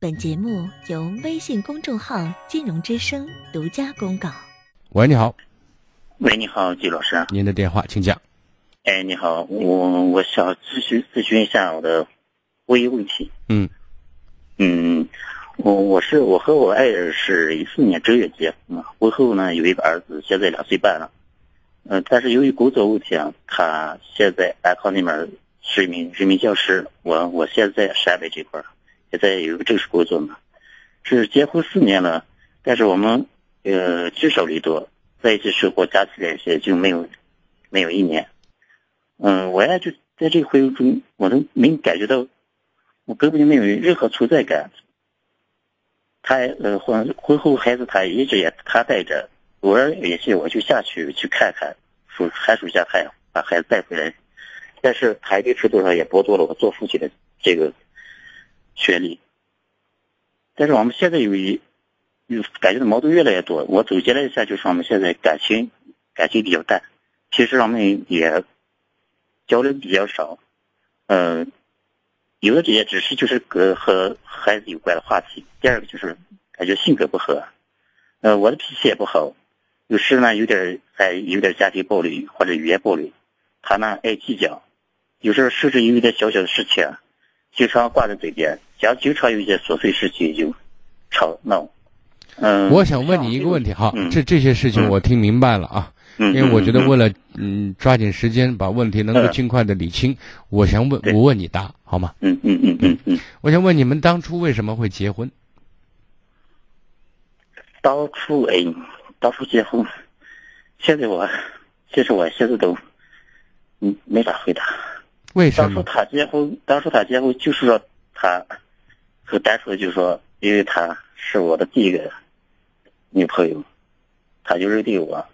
本节目由微信公众号“金融之声”独家公告。喂，你好，喂，你好，季老师。您的电话，请讲。哎，你好，我我想咨询咨询一下我的婚姻问题。嗯嗯，我我是我和我爱人是一四年正月结婚的，婚后呢有一个儿子，现在两岁半了。嗯、但是由于工作问题啊，他现在安康那边是一名人民教师，我我现在陕北这块儿现在有个正式工作嘛。是结婚四年了，但是我们呃聚少离多，在一起生活加起来也就没有没有一年。嗯，我呀就在这个婚姻中，我都没感觉到，我根本就没有任何存在感。他呃婚婚后孩子他一直也他带着，偶尔也是我就下去去看看，暑寒暑假他也把孩子带回来，但是他一定程度上也剥夺了我做父亲的这个权利。但是我们现在有一有感觉的矛盾越来越多。我总结了一下，就是我们现在感情感情比较淡，平时我们也交流比较少，嗯、有的也只是就是和和孩子有关的话题。第二个就是感觉性格不合，呃，我的脾气也不好，有时呢有点还有点家庭暴力或者语言暴力，他呢爱计较，有时候甚至有一点小小的事情，经常挂在嘴边，讲经常有一些琐碎事情就吵闹。嗯，我想问你一个问题，哈，嗯这这些事情嗯我听明白了啊，嗯，因为我觉得嗯为了嗯抓紧时间把问题能够嗯尽快的理清，我想问我问你答好吗？嗯嗯嗯嗯嗯，我想问你们当初为什么会结婚？当初哎，当初结婚，现在我，其实我现在都，嗯，没法回答。当初为什么？他结婚，当初他结婚就是说他，很单纯的就是说，因为她是我的第一个女朋友，她就认定我，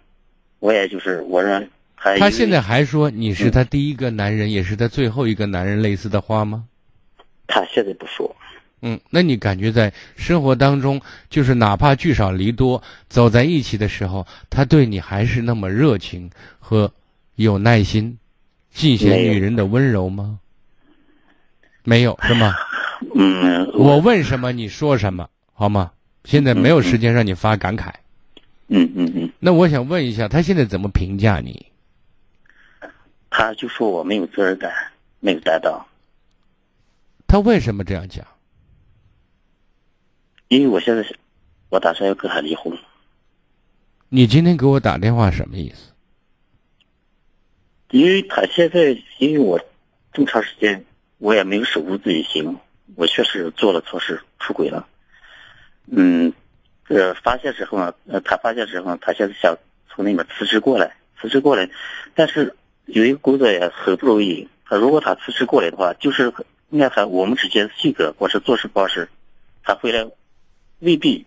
我也就是我让他。他现在还说你是他第一个男人，也是他最后一个男人，类似的话吗？他现在不说，嗯，那你感觉在生活当中，就是哪怕聚少离多，走在一起的时候，他对你还是那么热情和有耐心，尽显女人的温柔吗？没有是吗？嗯，我问什么你说什么，好吗？现在没有时间让你发感慨。嗯嗯嗯，那我想问一下，他现在怎么评价你？他就说我没有责任感，没有担当，他为什么这样讲？因为我现在是，我打算要跟他离婚。你今天给我打电话什么意思？因为他现在，因为我这么长时间，我也没有守住自己心，我确实做了错事，出轨了。嗯，呃，发现之后呢，呃，他发现之后，他现在想从那边辞职过来，辞职过来，但是有一个工作也很不容易。他如果他辞职过来的话，就是应该他我们之间的性格或是做事方式，他回来未必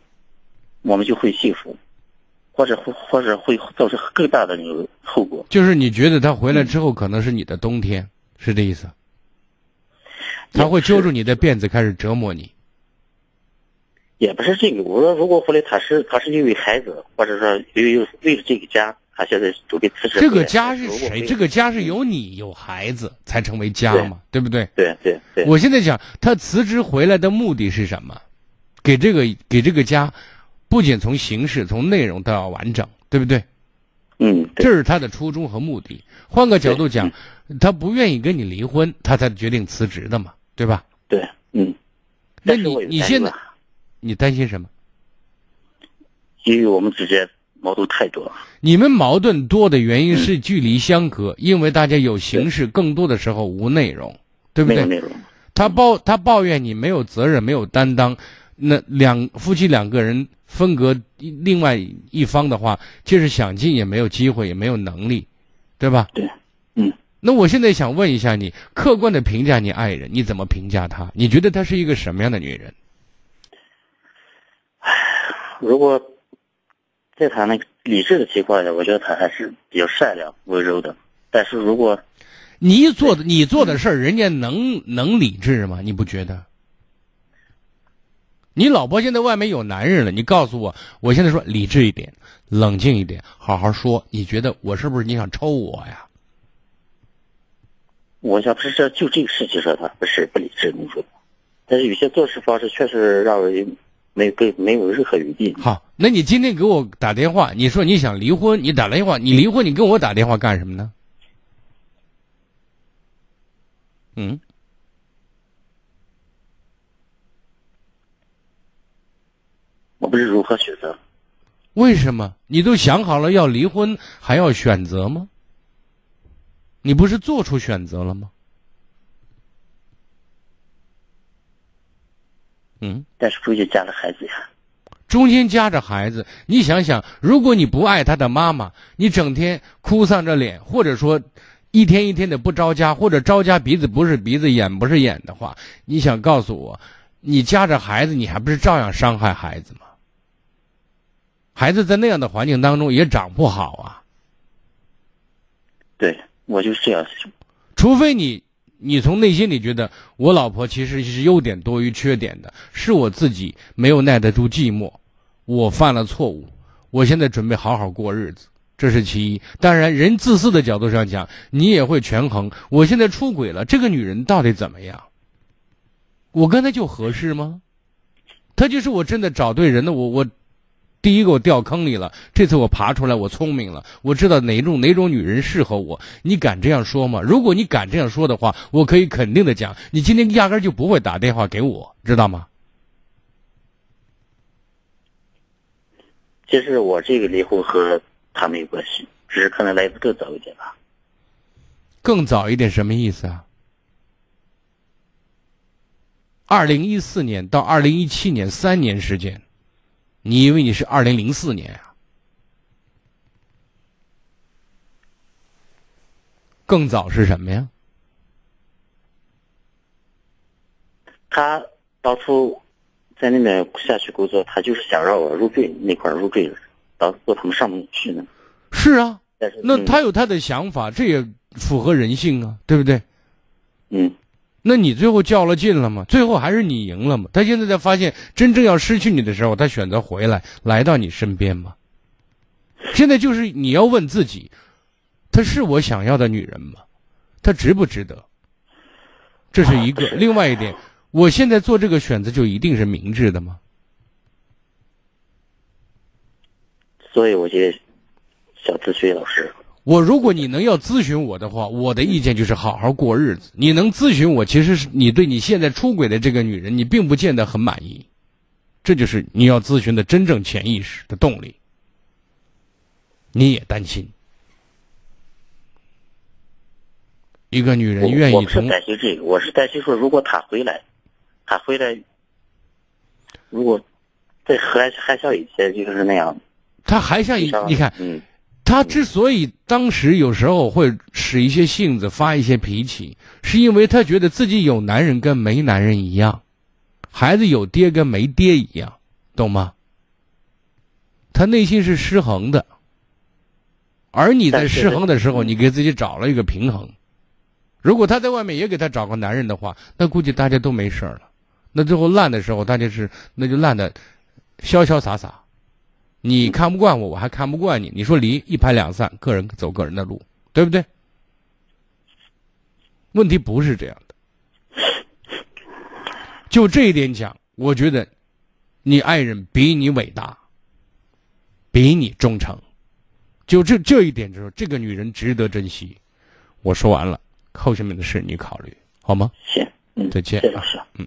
我们就会幸福，或者或或者会造成更大的那个后果。就是你觉得他回来之后可能是你的冬天，是这意思？他会揪住你的辫子开始折磨你。也不是这个，我说如果回来他是他是因为孩子，或者说因为为了这个家，他现在准备辞职。这个家是谁？这个家是有你有孩子才成为家嘛，对不对？对对对，我现在讲他辞职回来的目的是什么？给这个给这个家，不仅从形式从内容都要完整，对不对？嗯，这是他的初衷和目的。换个角度讲，他不愿意跟你离婚，他才决定辞职的嘛，对吧？对，嗯。那你你现在你担心什么？因为我们之间矛盾太多了。你们矛盾多的原因是距离相隔，因为大家有形式，更多的时候无内容，对不对？没有内容。他抱他抱怨你没有责任、没有担当，那两夫妻两个人分隔另外一方的话，就是想进也没有机会，也没有能力，对吧？对，嗯。那我现在想问一下你，客观的评价你爱人，你怎么评价她？你觉得她是一个什么样的女人？如果在她那个理智的情况下，我觉得她还是比较善良、温柔的。但是如果你做的你做的事儿，人家能能理智吗？你不觉得？你老婆现在外面有男人了，你告诉我，我现在说理智一点，冷静一点，好好说。你觉得我是不是你想抽我呀？我想不是这就这个事情上他不是不理智，你说但是有些做事方式确实让人没有给没有任何余地。好，那你今天给我打电话，你说你想离婚，你打电话，你离婚，你跟我打电话干什么呢？嗯，我不知如何选择。为什么？你都想好了要离婚，还要选择吗？你不是做出选择了吗？嗯，但是中间夹着孩子呀。中间夹着孩子，你想想，如果你不爱他的妈妈，你整天哭丧着脸，或者说一天一天的不着家，或者着家鼻子不是鼻子眼不是眼的话，你想告诉我，你夹着孩子，你还不是照样伤害孩子吗？孩子在那样的环境当中也长不好啊。对，我就是这样想。除非你。你从内心里觉得我老婆其实是优点多于缺点的，是我自己没有耐得住寂寞，我犯了错误，我现在准备好好过日子，这是其一。当然，人自私的角度上讲，你也会权衡。我现在出轨了，这个女人到底怎么样？我跟她就合适吗？她就是我真的找对人了，我我。第一个我掉坑里了，这次我爬出来，我聪明了，我知道哪种哪种女人适合我。你敢这样说吗？如果你敢这样说的话，我可以肯定的讲，你今天压根就不会打电话给我，知道吗？其实我这个离婚和他没有关系，只是可能来的更早一点吧。更早一点什么意思啊？二零一四年到二零一七年三年时间。你以为你是二零零四年啊？更早是什么呀？他当初在那边下去工作，他就是想让我入赘那块入赘，当做他们上门去呢。是啊，但是那他有他的想法，这也符合人性啊，对不对？嗯。那你最后较了劲了吗？最后还是你赢了吗？他现在在发现真正要失去你的时候，他选择回来，来到你身边吗？现在就是你要问自己，她是我想要的女人吗？她值不值得？这是一个。另外一点，我现在做这个选择就一定是明智的吗？所以我觉得想咨询老师。我如果你能要咨询我的话，我的意见就是好好过日子。你能咨询我，其实是你对你现在出轨的这个女人，你并不见得很满意，这就是你要咨询的真正潜意识的动力。你也担心，一个女人愿意从……我是担心这个，我是担心说，如果她回来，她回来，如果再还还像以前就是那样，她还像以你看，嗯。他之所以当时有时候会使一些性子、发一些脾气，是因为他觉得自己有男人跟没男人一样，孩子有爹跟没爹一样，懂吗？他内心是失衡的，而你在失衡的时候，你给自己找了一个平衡。如果他在外面也给他找个男人的话，那估计大家都没事了。那最后烂的时候，大家是那就烂的潇潇洒洒。你看不惯我，我还看不惯你。你说离一拍两散，个人走个人的路，对不对？问题不是这样的。就这一点讲，我觉得你爱人比你伟大，比你忠诚。就这这一点，就是这个女人值得珍惜。我说完了，后下面的事你考虑好吗？行，嗯，再见，老师，嗯。